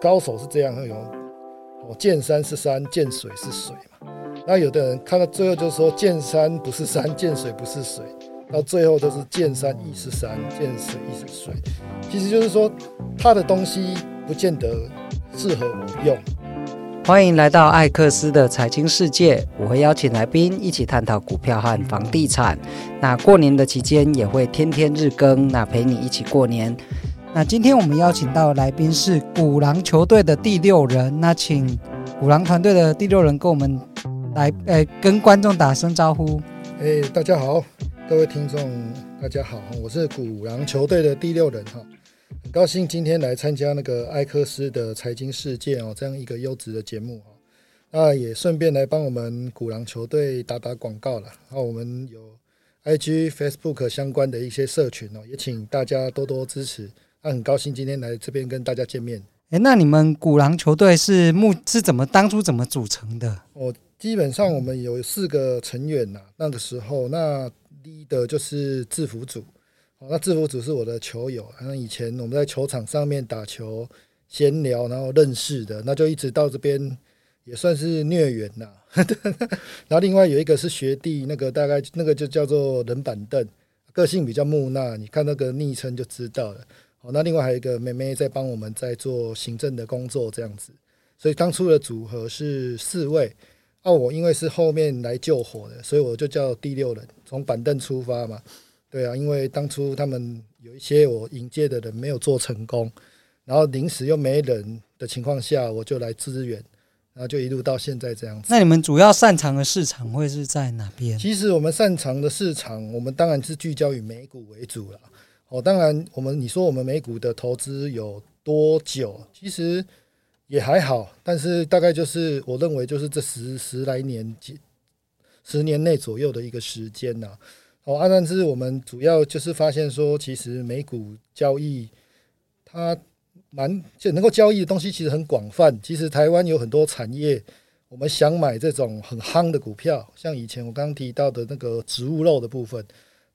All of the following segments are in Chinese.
高手是这样，有哦，见山是山，见水是水嘛。那有的人看到最后就说，见山不是山，见水不是水，到最后都是见山亦是山，见水亦是水。其实就是说，他的东西不见得适合我用。欢迎来到艾克斯的财经世界，我会邀请来宾一起探讨股票和房地产。那过年的期间也会天天日更，那陪你一起过年。那今天我们邀请到的来宾是鼓狼球队的第六人，那请鼓狼团队的第六人跟我们来，呃，跟观众打声招呼。哎，大家好，各位听众，大家好，我是鼓狼球队的第六人哈。很高兴今天来参加那个艾克斯的财经世界哦，这样一个优质的节目哈。那也顺便来帮我们鼓狼球队打打广告了。然后我们有 IG、Facebook 相关的一些社群哦，也请大家多多支持。那很高兴今天来这边跟大家见面。诶，那你们鼓狼球队是目是怎么当初怎么组成的？哦，基本上我们有四个成员呐。那个时候，那 leader 就是制服组。那制服组是我的球友，那以前我们在球场上面打球闲聊，然后认识的，那就一直到这边也算是孽缘呐。然后另外有一个是学弟，那个大概那个就叫做冷板凳，个性比较木讷，你看那个昵称就知道了。好，那另外还有一个妹妹在帮我们在做行政的工作，这样子。所以当初的组合是四位。哦我因为是后面来救火的，所以我就叫第六人，从板凳出发嘛。对啊，因为当初他们有一些我引荐的人没有做成功，然后临时又没人的情况下，我就来支援，然后就一路到现在这样子。那你们主要擅长的市场会是在哪边？其实我们擅长的市场，我们当然是聚焦于美股为主了。哦，当然我们你说我们美股的投资有多久？其实也还好，但是大概就是我认为就是这十十来年几十年内左右的一个时间呐。哦，啊，但是我们主要就是发现说，其实美股交易它蛮就能够交易的东西其实很广泛。其实台湾有很多产业，我们想买这种很夯的股票，像以前我刚刚提到的那个植物肉的部分，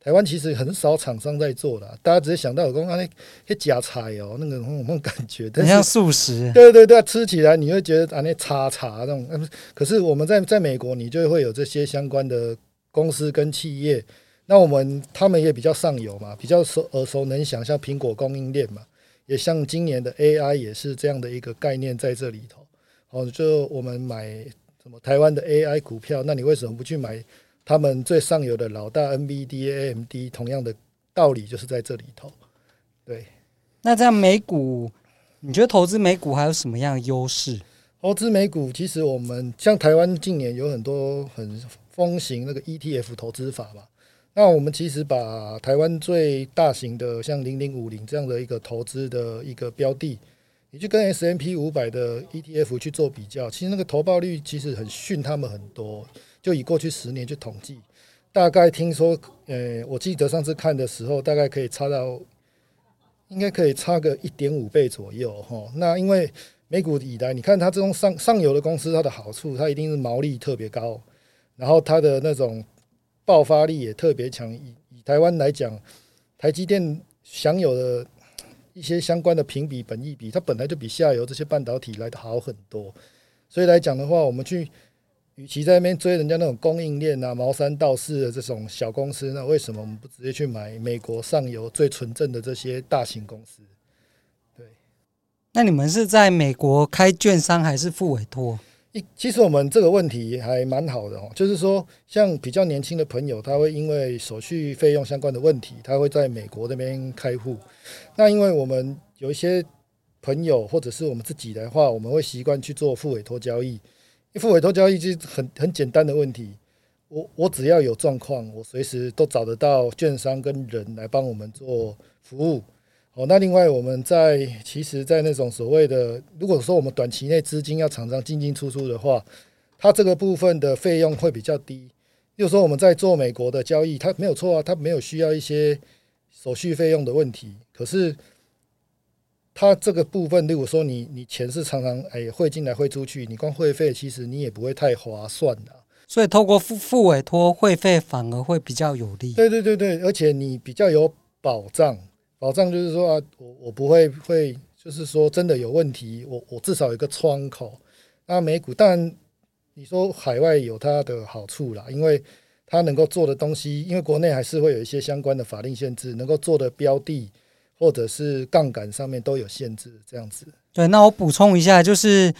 台湾其实很少厂商在做的。大家只是想到有说啊，那些假菜哦，那个那种感觉，很像素食。对对对，吃起来你会觉得啊，那叉叉那种。可是我们在在美国，你就会有这些相关的公司跟企业。那我们他们也比较上游嘛，比较熟耳熟能详，像苹果供应链嘛，也像今年的 AI 也是这样的一个概念在这里头。哦，就我们买什么台湾的 AI 股票，那你为什么不去买他们最上游的老大 NVDA、AMD？同样的道理就是在这里头。对，那这样美股，你觉得投资美股还有什么样的优势？投资美股，其实我们像台湾近年有很多很风行那个 ETF 投资法嘛。那我们其实把台湾最大型的像零零五零这样的一个投资的一个标的，你去跟 S M P 五百的 ETF 去做比较，其实那个投报率其实很逊他们很多。就以过去十年去统计，大概听说，呃，我记得上次看的时候，大概可以差到，应该可以差个一点五倍左右哈。那因为美股以来，你看它这种上上游的公司，它的好处，它一定是毛利特别高，然后它的那种。爆发力也特别强。以以台湾来讲，台积电享有的一些相关的评比、本益比，它本来就比下游这些半导体来的好很多。所以来讲的话，我们去与其在那边追人家那种供应链啊、毛三道四的这种小公司，那为什么我们不直接去买美国上游最纯正的这些大型公司？对。那你们是在美国开券商还是付委托？一其实我们这个问题还蛮好的哦，就是说，像比较年轻的朋友，他会因为手续费用相关的问题，他会在美国那边开户。那因为我们有一些朋友或者是我们自己的话，我们会习惯去做复委托交易。复委托交易就很很简单的问题，我我只要有状况，我随时都找得到券商跟人来帮我们做服务。哦，那另外我们在其实，在那种所谓的，如果说我们短期内资金要常常进进出出的话，它这个部分的费用会比较低。又说我们在做美国的交易，它没有错啊，它没有需要一些手续费用的问题。可是它这个部分，如果说你你钱是常常哎汇进来汇出去，你光汇费其实你也不会太划算的。所以透过付付委托汇费反而会比较有利。对对对对，而且你比较有保障。保障就是说啊，我我不会会就是说真的有问题，我我至少有一个窗口。那美股当然你说海外有它的好处啦，因为它能够做的东西，因为国内还是会有一些相关的法令限制，能够做的标的或者是杠杆上面都有限制，这样子。对，那我补充一下，就是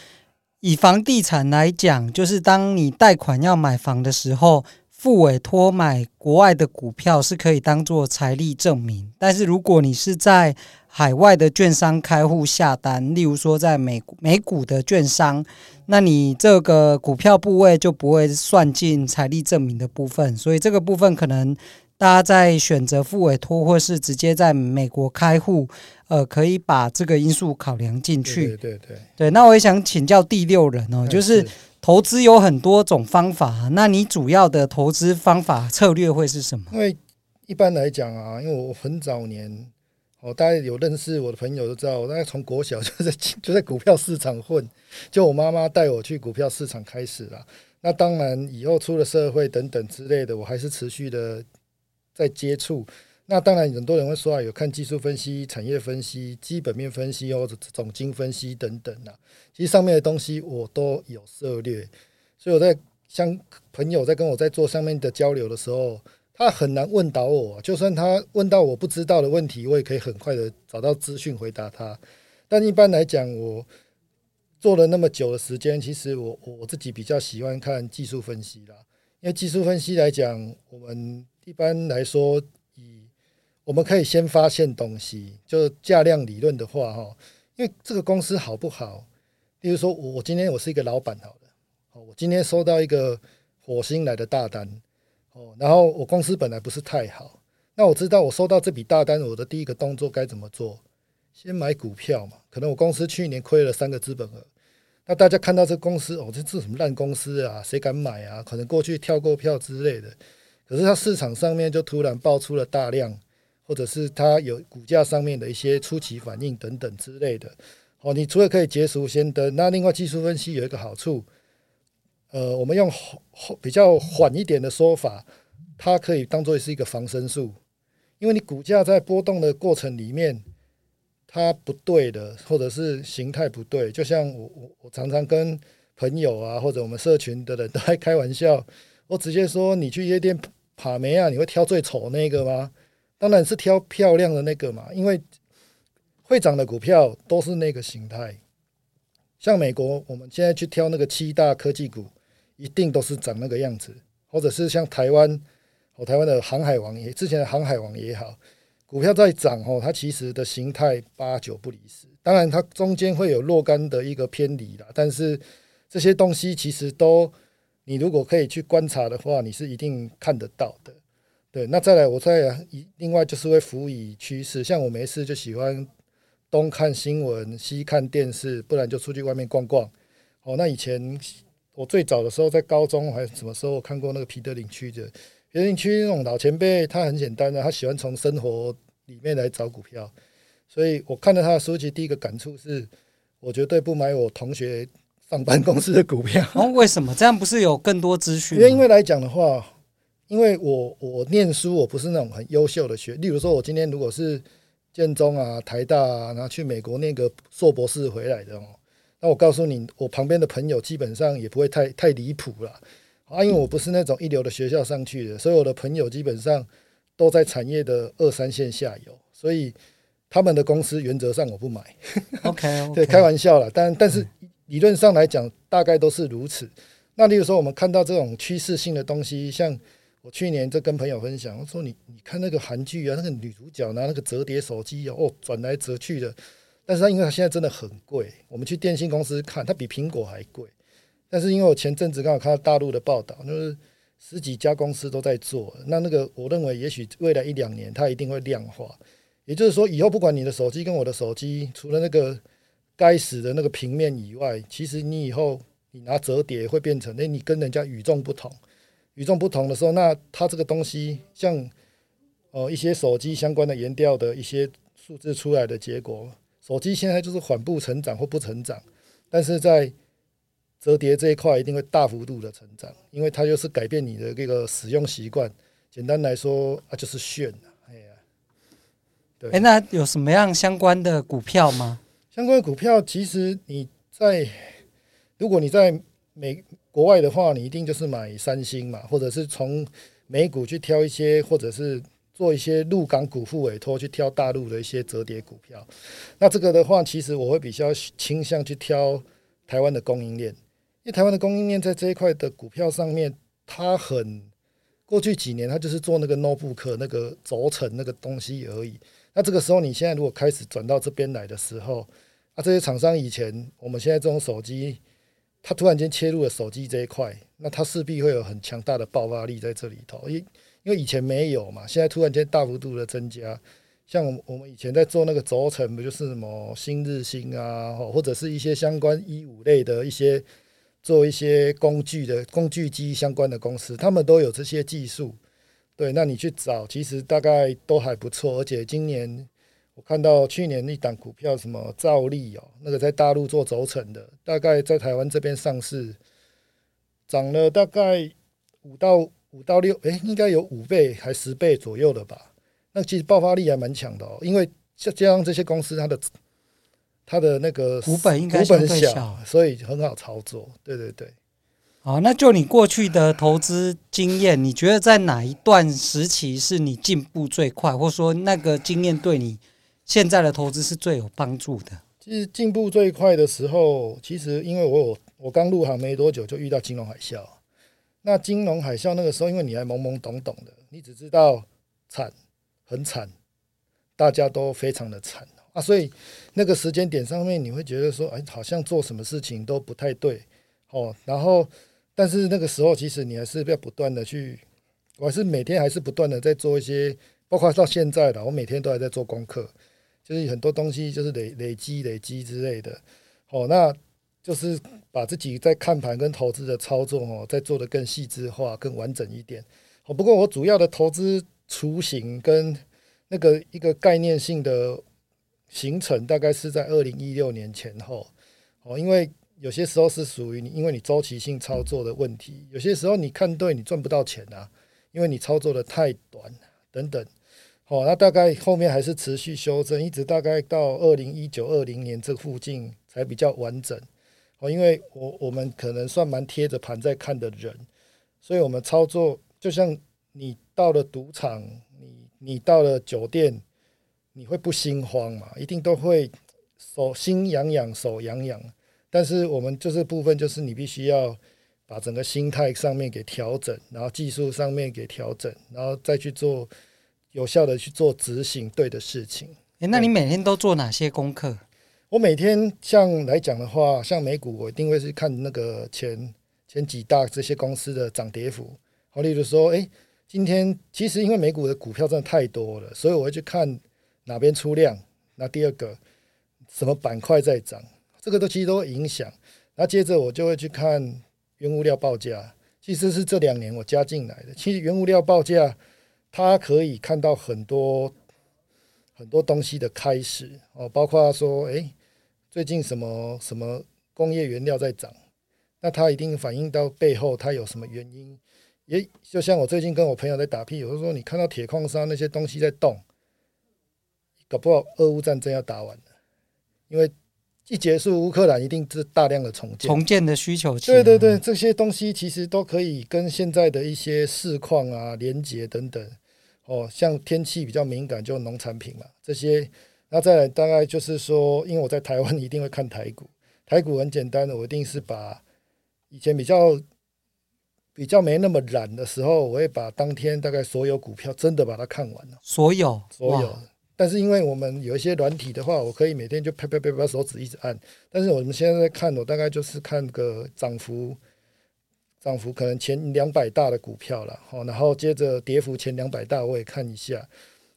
以房地产来讲，就是当你贷款要买房的时候。付委托买国外的股票是可以当做财力证明，但是如果你是在海外的券商开户下单，例如说在美美股的券商，那你这个股票部位就不会算进财力证明的部分，所以这个部分可能大家在选择付委托或是直接在美国开户，呃，可以把这个因素考量进去。对对对，对，那我也想请教第六人哦，就是。投资有很多种方法，那你主要的投资方法策略会是什么？因为一般来讲啊，因为我很早年，哦，大家有认识我的朋友都知道，我大概从国小就在就在股票市场混，就我妈妈带我去股票市场开始了。那当然以后出了社会等等之类的，我还是持续的在接触。那当然，很多人会说啊，有看技术分析、产业分析、基本面分析或者总经分析等等啊。其实上面的东西我都有涉猎，所以我在像朋友在跟我在做上面的交流的时候，他很难问倒我。就算他问到我不知道的问题，我也可以很快的找到资讯回答他。但一般来讲，我做了那么久的时间，其实我我自己比较喜欢看技术分析啦。因为技术分析来讲，我们一般来说。以我们可以先发现东西，就是价量理论的话，哈，因为这个公司好不好？比如说，我我今天我是一个老板，好了，哦，我今天收到一个火星来的大单，哦，然后我公司本来不是太好，那我知道我收到这笔大单，我的第一个动作该怎么做？先买股票嘛。可能我公司去年亏了三个资本额，那大家看到这公司，哦，这这什么烂公司啊？谁敢买啊？可能过去跳过票之类的，可是它市场上面就突然爆出了大量。或者是它有股价上面的一些初期反应等等之类的，哦，你除了可以结束先登，那另外技术分析有一个好处，呃，我们用比较缓一点的说法，它可以当做是一个防身术，因为你股价在波动的过程里面，它不对的，或者是形态不对，就像我我我常常跟朋友啊，或者我们社群的人都在开玩笑，我直接说，你去夜店把妹啊，你会挑最丑那个吗？当然是挑漂亮的那个嘛，因为会涨的股票都是那个形态。像美国，我们现在去挑那个七大科技股，一定都是长那个样子。或者是像台湾，哦，台湾的航海王也，之前的航海王也好，股票在涨哦，它其实的形态八九不离十。当然，它中间会有若干的一个偏离啦，但是这些东西其实都，你如果可以去观察的话，你是一定看得到的。对，那再来，我再另外就是会辅以趋势，像我没事就喜欢东看新闻，西看电视，不然就出去外面逛逛。哦，那以前我最早的时候在高中还是什么时候看过那个彼得林区的彼得林区那种老前辈，他很简单的，他喜欢从生活里面来找股票，所以我看到他的书籍，第一个感触是，我绝对不买我同学上班公司的股票。哦，为什么？这样不是有更多资讯？因为因为来讲的话。因为我我念书，我不是那种很优秀的学。例如说，我今天如果是建中啊、台大啊，然后去美国念个硕博士回来的哦，那我告诉你，我旁边的朋友基本上也不会太太离谱了啊。因为我不是那种一流的学校上去的，所以我的朋友基本上都在产业的二三线下游，所以他们的公司原则上我不买。OK，, okay. 对，开玩笑啦，但但是理论上来讲，大概都是如此。那例如说，我们看到这种趋势性的东西，像我去年在跟朋友分享，我说你你看那个韩剧啊，那个女主角拿那个折叠手机哦，转来折去的，但是它因为它现在真的很贵，我们去电信公司看，它比苹果还贵。但是因为我前阵子刚好看到大陆的报道，就是十几家公司都在做，那那个我认为也许未来一两年它一定会量化，也就是说以后不管你的手机跟我的手机，除了那个该死的那个平面以外，其实你以后你拿折叠会变成，那，你跟人家与众不同。与众不同的时候，那它这个东西像呃一些手机相关的研调的一些数字出来的结果，手机现在就是缓步成长或不成长，但是在折叠这一块一定会大幅度的成长，因为它就是改变你的这个使用习惯。简单来说啊，就是炫。哎呀，对。哎，那有什么样相关的股票吗？相关股票，其实你在如果你在美国外的话，你一定就是买三星嘛，或者是从美股去挑一些，或者是做一些陆港股付委托去挑大陆的一些折叠股票。那这个的话，其实我会比较倾向去挑台湾的供应链，因为台湾的供应链在这一块的股票上面，它很过去几年它就是做那个 notebook 那个轴承那个东西而已。那这个时候，你现在如果开始转到这边来的时候，啊，这些厂商以前我们现在这种手机。它突然间切入了手机这一块，那它势必会有很强大的爆发力在这里头，因因为以前没有嘛，现在突然间大幅度的增加，像我们以前在做那个轴承，不就是什么新日新啊，或者是一些相关一五类的一些做一些工具的工具机相关的公司，他们都有这些技术，对，那你去找，其实大概都还不错，而且今年。我看到去年一档股票什么兆利哦，那个在大陆做轴承的，大概在台湾这边上市，涨了大概五到五到六，哎，应该有五倍还十倍左右的吧？那其实爆发力还蛮强的哦，因为像这样这些公司，它的它的那个股本应该股本小，所以很好操作。对对对。好，那就你过去的投资经验，你觉得在哪一段时期是你进步最快，或者说那个经验对你？现在的投资是最有帮助的。其实进步最快的时候，其实因为我有我刚入行没多久就遇到金融海啸。那金融海啸那个时候，因为你还懵懵懂懂的，你只知道惨，很惨，大家都非常的惨啊。所以那个时间点上面，你会觉得说，哎，好像做什么事情都不太对哦。然后，但是那个时候，其实你还是要不断的去，我还是每天还是不断的在做一些，包括到现在的，我每天都还在做功课。就是很多东西就是累累积累积之类的，哦，那就是把自己在看盘跟投资的操作哦，再做得更细致化、更完整一点。哦，不过我主要的投资雏形跟那个一个概念性的形成，大概是在二零一六年前后。哦，因为有些时候是属于你，因为你周期性操作的问题，有些时候你看对你赚不到钱啊，因为你操作的太短等等。哦，那大概后面还是持续修正，一直大概到二零一九二零年这附近才比较完整。哦，因为我我们可能算蛮贴着盘在看的人，所以我们操作就像你到了赌场，你你到了酒店，你会不心慌嘛？一定都会手心痒痒，手痒痒。但是我们就是部分，就是你必须要把整个心态上面给调整，然后技术上面给调整，然后再去做。有效的去做执行对的事情。诶，那你每天都做哪些功课？我每天像来讲的话，像美股，我一定会是看那个前前几大这些公司的涨跌幅。好，例如说，诶，今天其实因为美股的股票真的太多了，所以我会去看哪边出量。那第二个，什么板块在涨，这个都其实都会影响。那接着我就会去看原物料报价，其实是这两年我加进来的。其实原物料报价。它可以看到很多很多东西的开始哦，包括说，诶，最近什么什么工业原料在涨，那他一定反映到背后它有什么原因。诶，就像我最近跟我朋友在打屁，我就说你看到铁矿砂那些东西在动，搞不好俄乌战争要打完了，因为一结束乌克兰一定是大量的重建，重建的需求。对对对，这些东西其实都可以跟现在的一些市况啊连接等等。哦，像天气比较敏感，就农产品嘛，这些。那再来大概就是说，因为我在台湾 一定会看台股，台股很简单的，我一定是把以前比较比较没那么懒的时候，我会把当天大概所有股票真的把它看完了。所有，所有。但是因为我们有一些软体的话，我可以每天就啪啪啪啪手指一直按。但是我们现在在看，我大概就是看个涨幅。涨幅可能前两百大的股票了，好，然后接着跌幅前两百大我也看一下，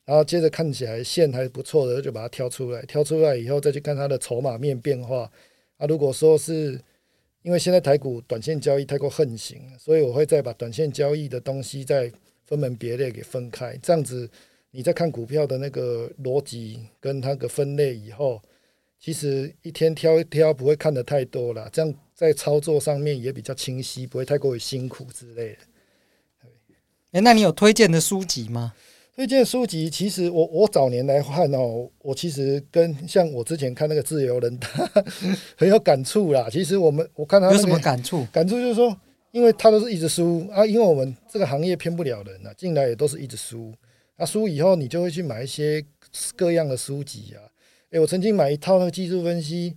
然后接着看起来线还不错的就把它挑出来，挑出来以后再去看它的筹码面变化。啊，如果说是因为现在台股短线交易太过横行，所以我会再把短线交易的东西再分门别类给分开，这样子你在看股票的那个逻辑跟它的分类以后，其实一天挑一挑不会看的太多了，这样。在操作上面也比较清晰，不会太过于辛苦之类的。哎，那你有推荐的书籍吗？推荐书籍，其实我我早年来看哦，我其实跟像我之前看那个自由人，他 很有感触啦。其实我们我看他有什么感触？感触就是说，因为他都是一直输啊，因为我们这个行业骗不了人啊，进来也都是一直输。那输以后，你就会去买一些各样的书籍啊。诶，我曾经买一套那个技术分析，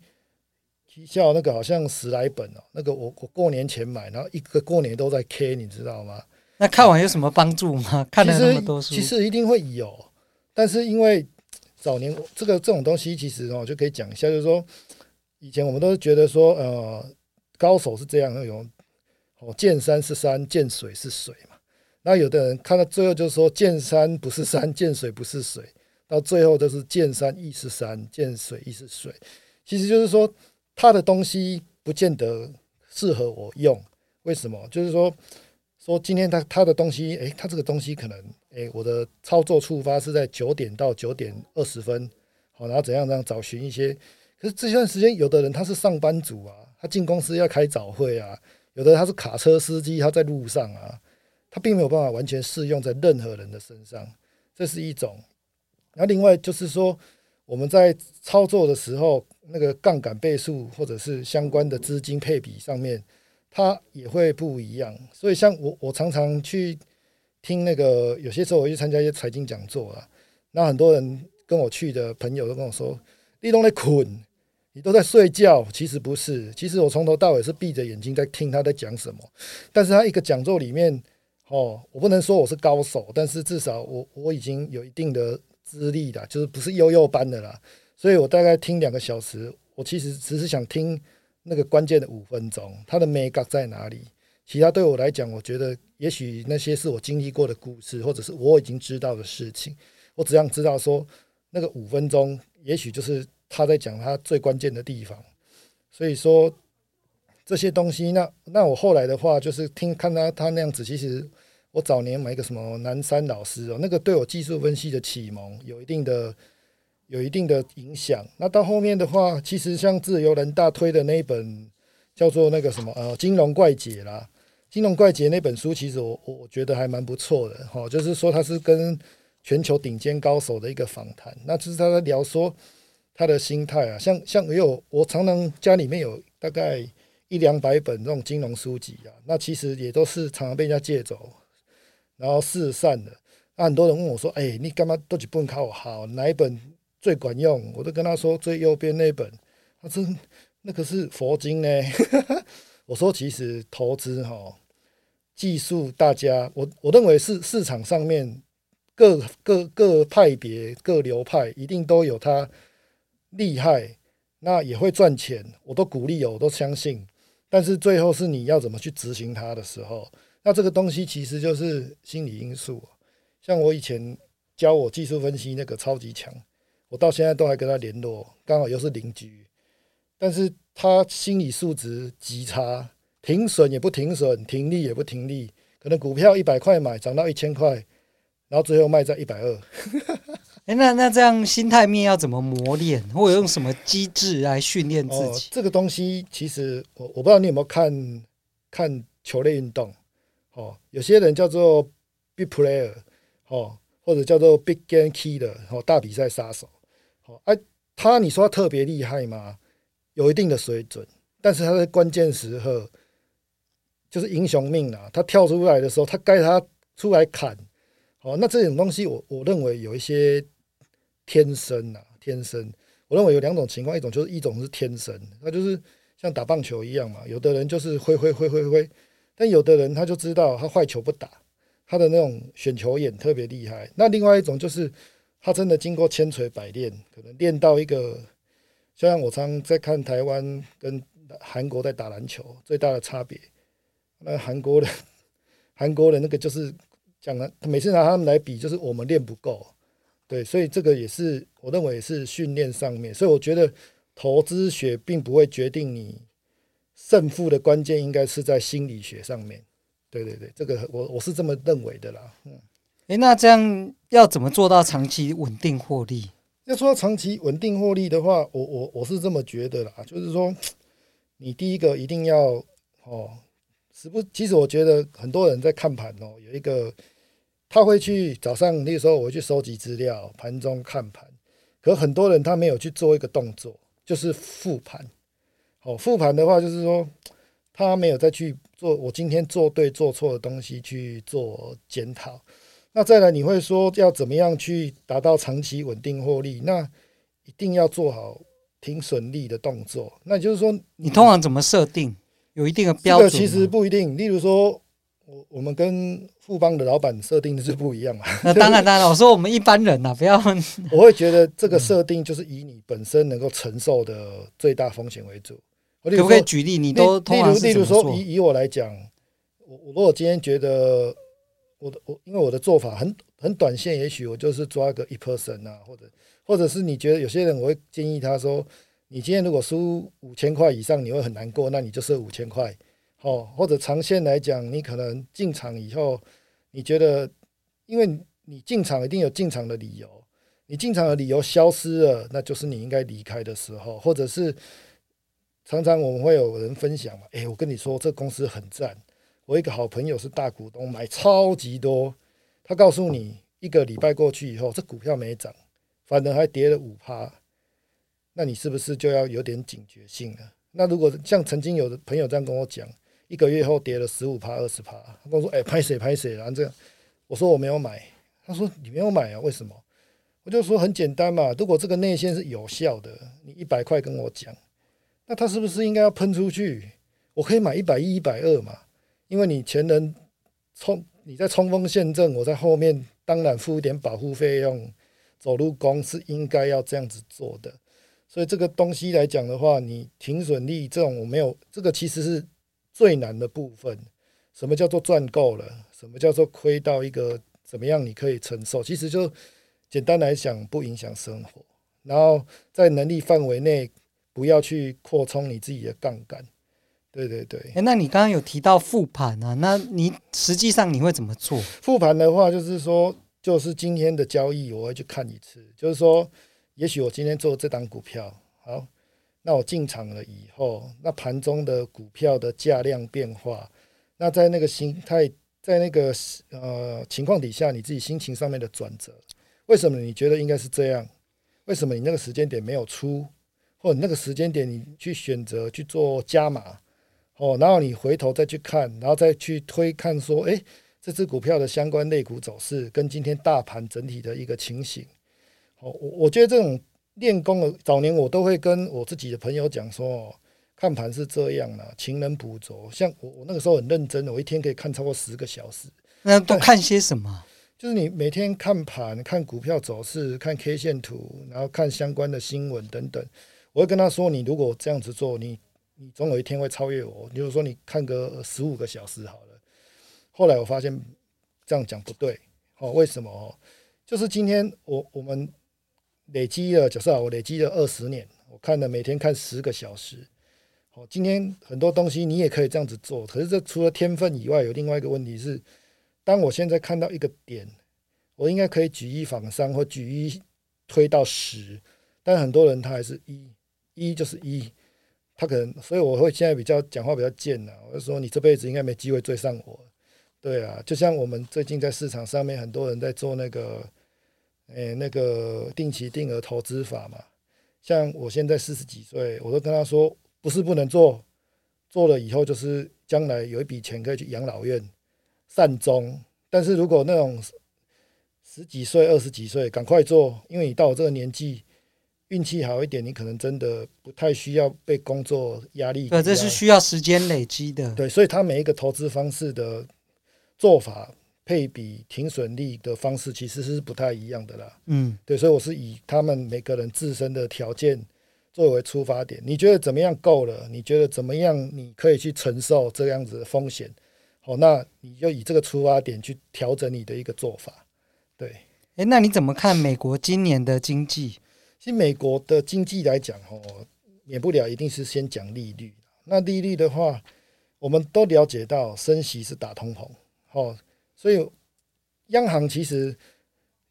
绩效那个好像十来本哦，那个我我过年前买，然后一个过年都在 K，你知道吗？那看完有什么帮助吗？看了那么多书，其实一定会有，但是因为早年这个这种东西，其实哦就可以讲一下，就是说以前我们都是觉得说，呃，高手是这样那种，哦，见山是山，见水是水嘛。那有的人看到最后就是说，见山不是山，见水不是水，到最后就是见山亦是山，见水亦是水。其实就是说，他的东西不见得适合我用，为什么？就是说。说今天他他的东西，诶，他这个东西可能，诶，我的操作触发是在九点到九点二十分，好，然后怎样怎样找寻一些。可是这段时间，有的人他是上班族啊，他进公司要开早会啊，有的他是卡车司机，他在路上啊，他并没有办法完全适用在任何人的身上，这是一种。那另外就是说，我们在操作的时候，那个杠杆倍数或者是相关的资金配比上面。它也会不一样，所以像我，我常常去听那个，有些时候我去参加一些财经讲座啊，那很多人跟我去的朋友都跟我说：“你都在困，你都在睡觉。”其实不是，其实我从头到尾是闭着眼睛在听他在讲什么。但是他一个讲座里面，哦，我不能说我是高手，但是至少我我已经有一定的资历的，就是不是幼幼班的啦。所以我大概听两个小时，我其实只是想听。那个关键的五分钟，它的美感在哪里？其他对我来讲，我觉得也许那些是我经历过的故事，或者是我已经知道的事情。我只想知道说，那个五分钟，也许就是他在讲他最关键的地方。所以说这些东西，那那我后来的话，就是听看他他那样子。其实我早年买一个什么南山老师哦，那个对我技术分析的启蒙有一定的。有一定的影响。那到后面的话，其实像自由人大推的那一本叫做那个什么呃《金融怪杰》啦，《金融怪杰》那本书，其实我我觉得还蛮不错的哈。就是说他是跟全球顶尖高手的一个访谈，那就是他在聊说他的心态啊。像像也有我常常家里面有大概一两百本这种金融书籍啊，那其实也都是常常被人家借走，然后四散的。那很多人问我说：“哎、你干嘛都去不靠我好哪一本？”最管用，我都跟他说最右边那本，他说那个是佛经呢。我说其实投资哈，技术大家我我认为是市场上面各各各派别各流派一定都有他厉害，那也会赚钱，我都鼓励，我都相信。但是最后是你要怎么去执行它的时候，那这个东西其实就是心理因素。像我以前教我技术分析那个超级强。我到现在都还跟他联络，刚好又是邻居，但是他心理素质极差，停损也不停损，停利也不停利，可能股票一百块买涨到一千块，然后最后卖在一百二。哎，那那这样心态面要怎么磨练，或者用什么机制来训练自己？哦，这个东西其实我我不知道你有没有看看球类运动，哦，有些人叫做 big player，哦，或者叫做 big game killer，哦，大比赛杀手。哎、他你说他特别厉害吗？有一定的水准，但是他在关键时刻就是英雄命啊！他跳出来的时候，他该他出来砍。好，那这种东西我我认为有一些天生啊，天生。我认为有两种情况，一种就是一种是天生，那就是像打棒球一样嘛。有的人就是挥挥挥挥挥，但有的人他就知道他坏球不打，他的那种选球眼特别厉害。那另外一种就是。他真的经过千锤百炼，可能练到一个，就像我常在看台湾跟韩国在打篮球最大的差别。那韩国的 韩国的那个就是讲了，每次拿他们来比，就是我们练不够，对，所以这个也是我认为是训练上面。所以我觉得投资学并不会决定你胜负的关键，应该是在心理学上面。对对对，这个我我是这么认为的啦，嗯。哎，那这样要怎么做到长期稳定获利？要说到长期稳定获利的话，我我我是这么觉得啦，就是说，你第一个一定要哦，是不？其实我觉得很多人在看盘哦，有一个他会去早上那个时候我会去收集资料，盘中看盘。可很多人他没有去做一个动作，就是复盘。哦，复盘的话就是说他没有再去做我今天做对做错的东西去做检讨。那再来你会说要怎么样去达到长期稳定获利？那一定要做好停损利的动作。那就是说你，通常怎么设定？有一定的标准？这个其实不一定。例如说，我我们跟富邦的老板设定的是不一样嘛。那当然当然，我说我们一般人呐、啊，不要。我会觉得这个设定就是以你本身能够承受的最大风险为主。可不可以举例？你都通常是怎么做？例如说，以以我来讲，我我如果今天觉得我的我因为我的做法很很短线，也许我就是抓个一 person 啊，或者或者是你觉得有些人，我会建议他说。你今天如果输五千块以上，你会很难过，那你就设五千块，好，或者长线来讲，你可能进场以后，你觉得，因为你进场一定有进场的理由，你进场的理由消失了，那就是你应该离开的时候，或者是常常我们会有人分享嘛，诶，我跟你说这公司很赞，我一个好朋友是大股东，买超级多，他告诉你一个礼拜过去以后，这股票没涨，反而还跌了五趴。那你是不是就要有点警觉性了？那如果像曾经有的朋友这样跟我讲，一个月后跌了十五趴、二十趴，他跟我说：“哎，拍谁拍谁？”然后这样，我说我没有买。他说：“你没有买啊？为什么？”我就说很简单嘛，如果这个内线是有效的，你一百块跟我讲，那他是不是应该要喷出去？我可以买一百一、一百二嘛？因为你前人冲，你在冲锋陷阵，我在后面当然付一点保护费用，走路工是应该要这样子做的。所以这个东西来讲的话，你停损利这种我没有，这个其实是最难的部分。什么叫做赚够了？什么叫做亏到一个怎么样你可以承受？其实就简单来讲，不影响生活，然后在能力范围内不要去扩充你自己的杠杆。对对对。哎，那你刚刚有提到复盘啊？那你实际上你会怎么做？复盘的话，就是说，就是今天的交易我会去看一次，就是说。也许我今天做这档股票好，那我进场了以后，那盘中的股票的价量变化，那在那个心态，在那个呃情况底下，你自己心情上面的转折，为什么你觉得应该是这样？为什么你那个时间点没有出，或者那个时间点你去选择去做加码？哦，然后你回头再去看，然后再去推看说，诶，这只股票的相关类股走势跟今天大盘整体的一个情形。哦我我觉得这种练功的早年，我都会跟我自己的朋友讲说，看盘是这样的，勤能补拙。像我我那个时候很认真的，我一天可以看超过十个小时。那都看些什么？就是你每天看盘、看股票走势、看 K 线图，然后看相关的新闻等等。我会跟他说，你如果这样子做，你你总有一天会超越我。比如说，你看个十五个小时好了。后来我发现这样讲不对。哦，为什么？哦，就是今天我我们。累积了，假设我累积了二十年，我看了每天看十个小时。好，今天很多东西你也可以这样子做，可是这除了天分以外，有另外一个问题是，当我现在看到一个点，我应该可以举一反三或举一推到十，但很多人他还是一，一就是一，他可能，所以我会现在比较讲话比较贱呐，我就说你这辈子应该没机会追上我。对啊，就像我们最近在市场上面很多人在做那个。诶、那个定期定额投资法嘛，像我现在四十几岁，我都跟他说，不是不能做，做了以后就是将来有一笔钱可以去养老院善终。但是如果那种十几岁、二十几岁，赶快做，因为你到我这个年纪，运气好一点，你可能真的不太需要被工作压力。对，这是需要时间累积的。对，所以他每一个投资方式的做法。配比停损率的方式其实是不太一样的啦。嗯，对，所以我是以他们每个人自身的条件作为出发点。你觉得怎么样够了？你觉得怎么样？你可以去承受这样子的风险。好，那你就以这个出发点去调整你的一个做法。对，诶，那你怎么看美国今年的经济？其实美国的经济来讲，哦，免不了一定是先讲利率。那利率的话，我们都了解到升息是打通膨。哦。所以，央行其实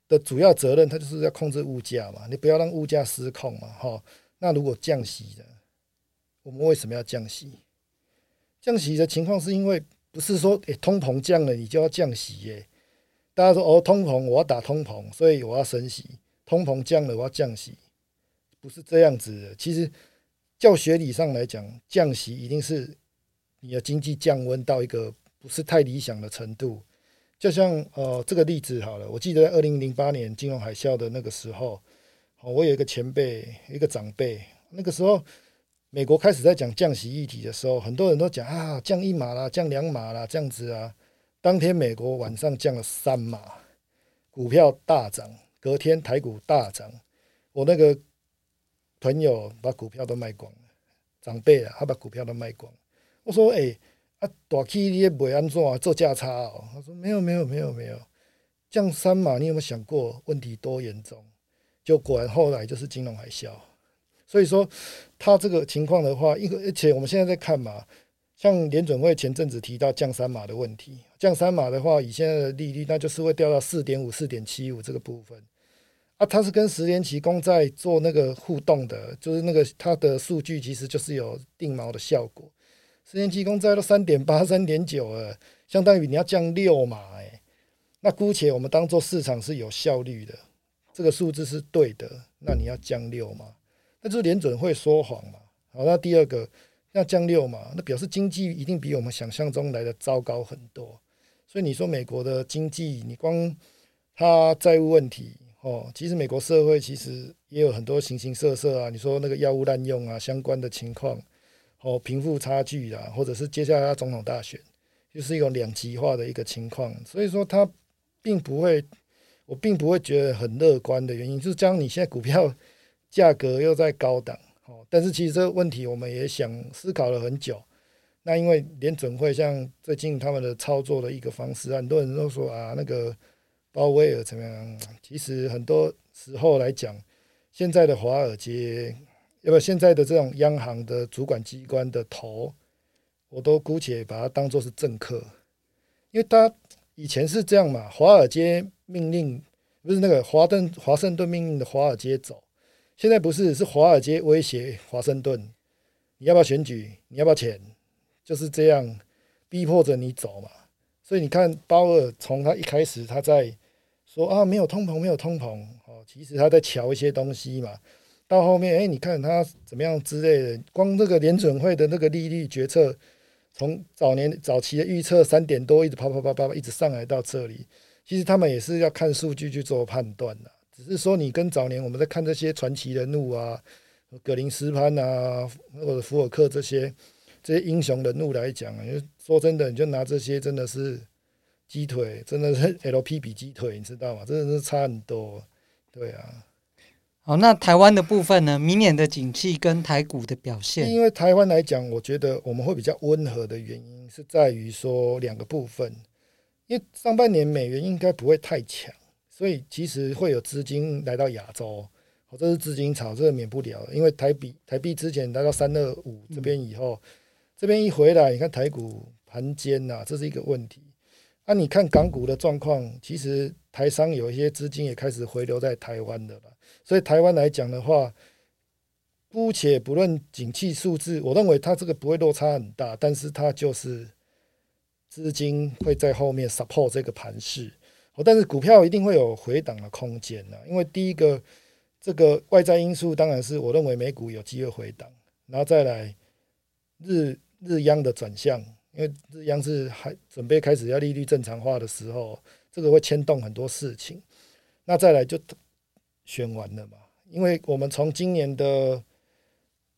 的主要责任，它就是要控制物价嘛，你不要让物价失控嘛，哈。那如果降息的，我们为什么要降息？降息的情况是因为不是说诶通膨降了你就要降息耶，大家说哦，通膨我要打通膨，所以我要升息，通膨降了我要降息，不是这样子的。其实教学理上来讲，降息一定是你的经济降温到一个不是太理想的程度。就像呃这个例子好了，我记得在二零零八年金融海啸的那个时候，我有一个前辈，一个长辈，那个时候美国开始在讲降息议题的时候，很多人都讲啊降一码啦，降两码啦，这样子啊。当天美国晚上降了三码，股票大涨，隔天台股大涨。我那个朋友把股票都卖光了，长辈啊，他把股票都卖光。我说：“哎、啊，大 K 你也不安怎做价差哦？”他说：“没有，没有，没有，没有，降三码，你有没有想过问题多严重？”就果然后来就是金融海啸。所以说，他这个情况的话，一个而且我们现在在看嘛。像联准会前阵子提到降三码的问题，降三码的话，以现在的利率，那就是会掉到四点五、四点七五这个部分。啊，它是跟十年期公债做那个互动的，就是那个它的数据其实就是有定锚的效果。十年期公债都三点八、三点九了，相当于你要降六码，哎，那姑且我们当做市场是有效率的，这个数字是对的，那你要降六码，那就是联准会说谎嘛。好，那第二个。要降六嘛，那表示经济一定比我们想象中来的糟糕很多。所以你说美国的经济，你光它债务问题哦，其实美国社会其实也有很多形形色色啊。你说那个药物滥用啊，相关的情况哦，贫富差距啊，或者是接下来总统大选，就是一种两极化的一个情况。所以说它并不会，我并不会觉得很乐观的原因，就是将你现在股票 价格又在高档。哦，但是其实这个问题我们也想思考了很久。那因为联准会像最近他们的操作的一个方式，很多人都说啊，那个鲍威尔怎么样？其实很多时候来讲，现在的华尔街，要不现在的这种央行的主管机关的头，我都姑且把它当做是政客，因为他以前是这样嘛，华尔街命令不是那个华顿华盛顿命令的华尔街走。现在不是，是华尔街威胁华盛顿，你要不要选举？你要不要钱？就是这样逼迫着你走嘛。所以你看，鲍尔从他一开始他在说啊，没有通膨，没有通膨，哦，其实他在乔一些东西嘛。到后面，哎，你看他怎么样之类的，光这个联准会的那个利率决策，从早年早期的预测三点多，一直啪啪啪啪一直上来到这里，其实他们也是要看数据去做判断的。只是说，你跟早年我们在看这些传奇人物啊，格林斯潘啊，或者福尔克这些这些英雄人物来讲啊，说真的，你就拿这些真的是鸡腿，真的是 LP 比鸡腿，你知道吗？真的是差很多，对啊。好，那台湾的部分呢？明年的景气跟台股的表现，因为台湾来讲，我觉得我们会比较温和的原因是在于说两个部分，因为上半年美元应该不会太强。所以其实会有资金来到亚洲，哦，这是资金潮，这个免不了的。因为台币台币之前来到三二五这边以后，这边一回来，你看台股盘坚呐，这是一个问题。那你看港股的状况，其实台商有一些资金也开始回流在台湾的了。所以台湾来讲的话，姑且不论景气数字，我认为它这个不会落差很大，但是它就是资金会在后面 support 这个盘势。但是股票一定会有回档的空间呐，因为第一个，这个外在因素当然是我认为美股有机会回档，然后再来日日央的转向，因为央视还准备开始要利率正常化的时候，这个会牵动很多事情。那再来就选完了嘛，因为我们从今年的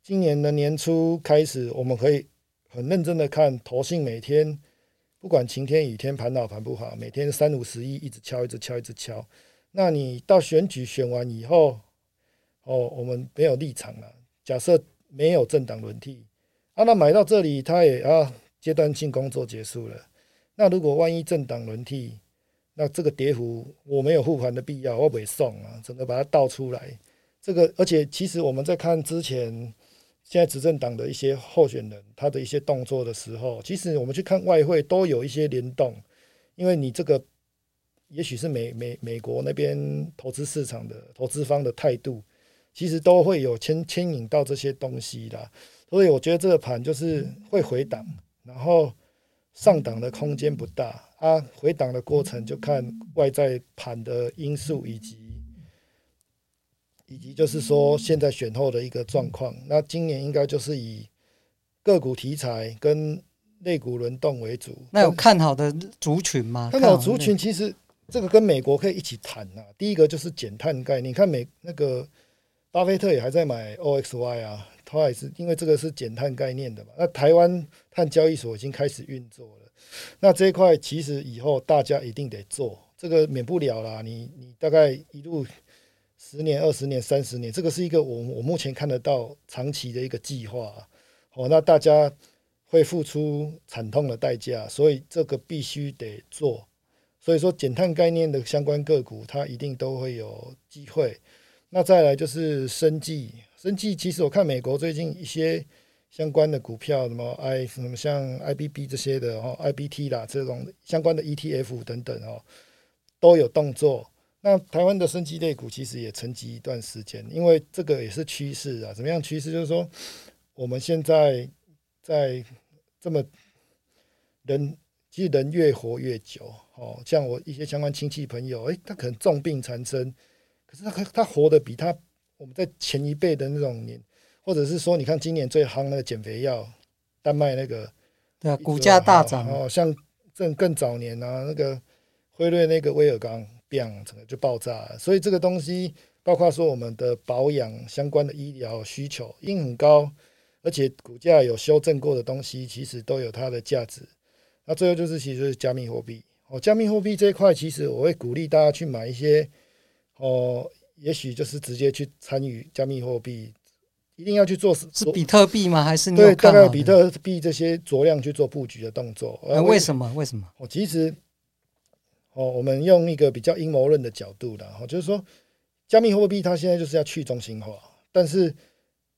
今年的年初开始，我们可以很认真的看投信每天。不管晴天雨天，盘好盘不好，每天三五十亿一直敲，一直敲，一直敲。那你到选举选完以后，哦，我们没有立场了。假设没有政党轮替，啊，那买到这里，他也啊阶段性工作结束了。那如果万一政党轮替，那这个跌幅我没有护盘的必要，我不会送啊，整个把它倒出来。这个，而且其实我们在看之前。现在执政党的一些候选人，他的一些动作的时候，其实我们去看外汇都有一些联动，因为你这个也许是美美美国那边投资市场的投资方的态度，其实都会有牵牵引到这些东西的，所以我觉得这个盘就是会回档，然后上档的空间不大啊，回档的过程就看外在盘的因素以及以及就是说现在选后的一个状况。那今年应该就是以个股题材跟类股轮动为主。那有看好的族群吗？看好族群其实这个跟美国可以一起谈呐。第一个就是减碳概念，你看美那个巴菲特也还在买 OXY 啊，他也是因为这个是减碳概念的嘛。那台湾碳交易所已经开始运作了。那这一块其实以后大家一定得做，这个免不了啦。你你大概一路十年、二十年、三十年，这个是一个我我目前看得到长期的一个计划。哦，那大家会付出惨痛的代价，所以这个必须得做。所以说减碳概念的相关个股，它一定都会有机会。那再来就是生技，生技其实我看美国最近一些。相关的股票，什么 I 什么像 IBB 这些的哦，IBT 啦这种相关的 ETF 等等哦，都有动作。那台湾的生技类股其实也沉寂一段时间，因为这个也是趋势啊。怎么样趋势？就是说我们现在在这么人，其实人越活越久哦。像我一些相关亲戚朋友，诶，他可能重病缠身，可是他他活得比他我们在前一辈的那种年。或者是说，你看今年最夯那个减肥药，丹麦那个，对啊，股价大涨哦。像更更早年啊，那个辉瑞那个威尔刚，砰，整个就爆炸了。所以这个东西，包括说我们的保养相关的医疗需求，因很高，而且股价有修正过的东西，其实都有它的价值。那最后就是其实是加密货币哦，加密货币这一块，其实我会鼓励大家去买一些哦，也许就是直接去参与加密货币。一定要去做是比特币吗？还是你对大概比特币这些酌量去做布局的动作？呃为什么？为什么？我，其实哦，我们用一个比较阴谋论的角度的哈，就是说，加密货币它现在就是要去中心化，但是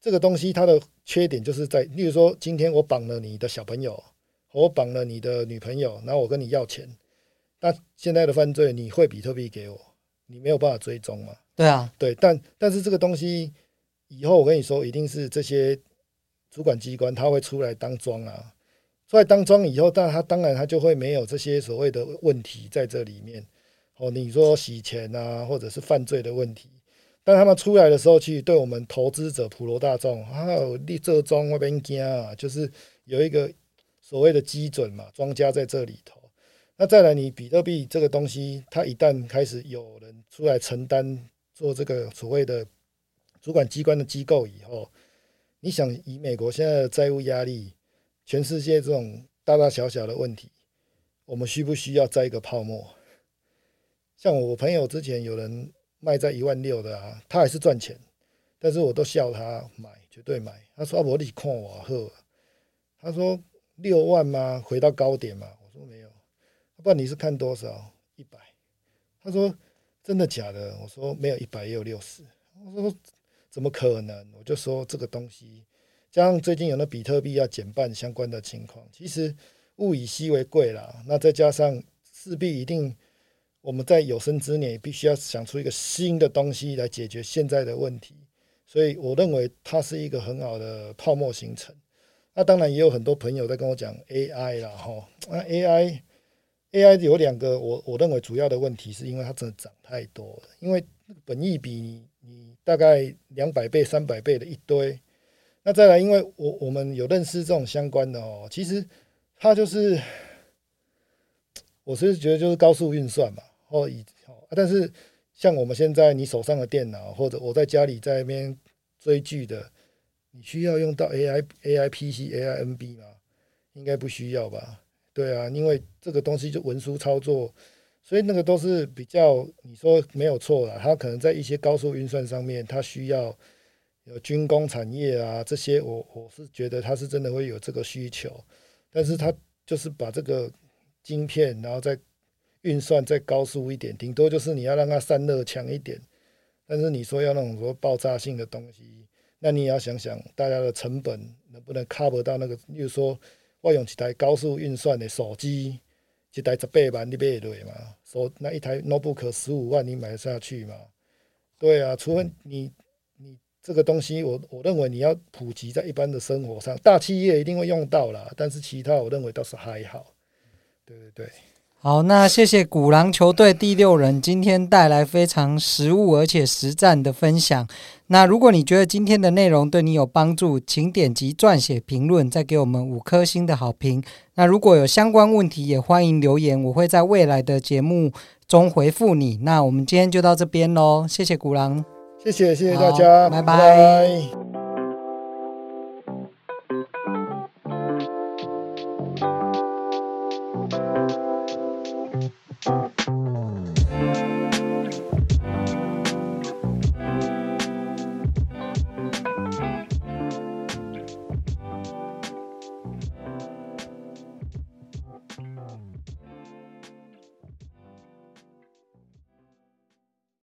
这个东西它的缺点就是在，例如说，今天我绑了你的小朋友，我绑了你的女朋友，然后我跟你要钱，那现在的犯罪你会比特币给我，你没有办法追踪嘛？对啊，对，但但是这个东西。以后我跟你说，一定是这些主管机关他会出来当庄啊，出来当庄以后，但他当然他就会没有这些所谓的问题在这里面。哦，你说洗钱啊，或者是犯罪的问题，但他们出来的时候，去对我们投资者普罗大众，还有立这庄外边惊啊，就是有一个所谓的基准嘛，庄家在这里头。那再来，你比特币这个东西，它一旦开始有人出来承担做这个所谓的。主管机关的机构以后，你想以美国现在的债务压力，全世界这种大大小小的问题，我们需不需要再一个泡沫？像我朋友之前有人卖在一万六的啊，他还是赚钱，但是我都笑他买，绝对买。他说：“我你看我呵。”他说：“六万吗？回到高点嘛？”：“。”不然你是看多少？一百？他说：“真的假的？”我说：“没有一百也有六十。”我说。怎么可能？我就说这个东西，加上最近有那比特币要减半相关的情况，其实物以稀为贵啦。那再加上势必一定，我们在有生之年必须要想出一个新的东西来解决现在的问题。所以我认为它是一个很好的泡沫形成。那当然也有很多朋友在跟我讲 AI 啦，哈，那 AI AI 有两个，我我认为主要的问题是因为它真的涨太多了，因为本益比。你你大概两百倍、三百倍的一堆，那再来，因为我我们有认识这种相关的哦，其实它就是，我是觉得就是高速运算嘛，或以，但是像我们现在你手上的电脑，或者我在家里在那边追剧的，你需要用到 AI、AI PC、AI NB 吗？应该不需要吧？对啊，因为这个东西就文书操作。所以那个都是比较，你说没有错啦，它可能在一些高速运算上面，它需要有军工产业啊这些，我我是觉得它是真的会有这个需求，但是它就是把这个晶片，然后再运算再高速一点，顶多就是你要让它散热强一点，但是你说要那种说爆炸性的东西，那你也要想想大家的成本能不能 cover 到那个，例如说我用一台高速运算的手机。一台十八万你买得对吗？说那一台 notebook 十五万你买下去嘛？对啊，除非你你这个东西我我认为你要普及在一般的生活上，大企业一定会用到了，但是其他我认为倒是还好。对对对，好，那谢谢古狼球队第六人今天带来非常实务而且实战的分享。那如果你觉得今天的内容对你有帮助，请点击撰写评论，再给我们五颗星的好评。那如果有相关问题，也欢迎留言，我会在未来的节目中回复你。那我们今天就到这边喽，谢谢古狼，谢谢谢谢大家，拜拜。拜拜。